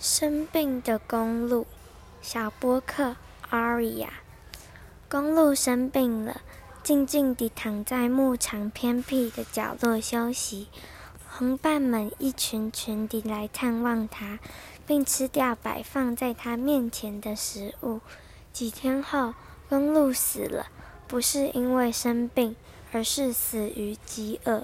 生病的公鹿，小波克 Aria。公鹿生病了，静静地躺在牧场偏僻的角落休息。同伴们一群群地来探望它，并吃掉摆放在它面前的食物。几天后，公鹿死了，不是因为生病，而是死于饥饿。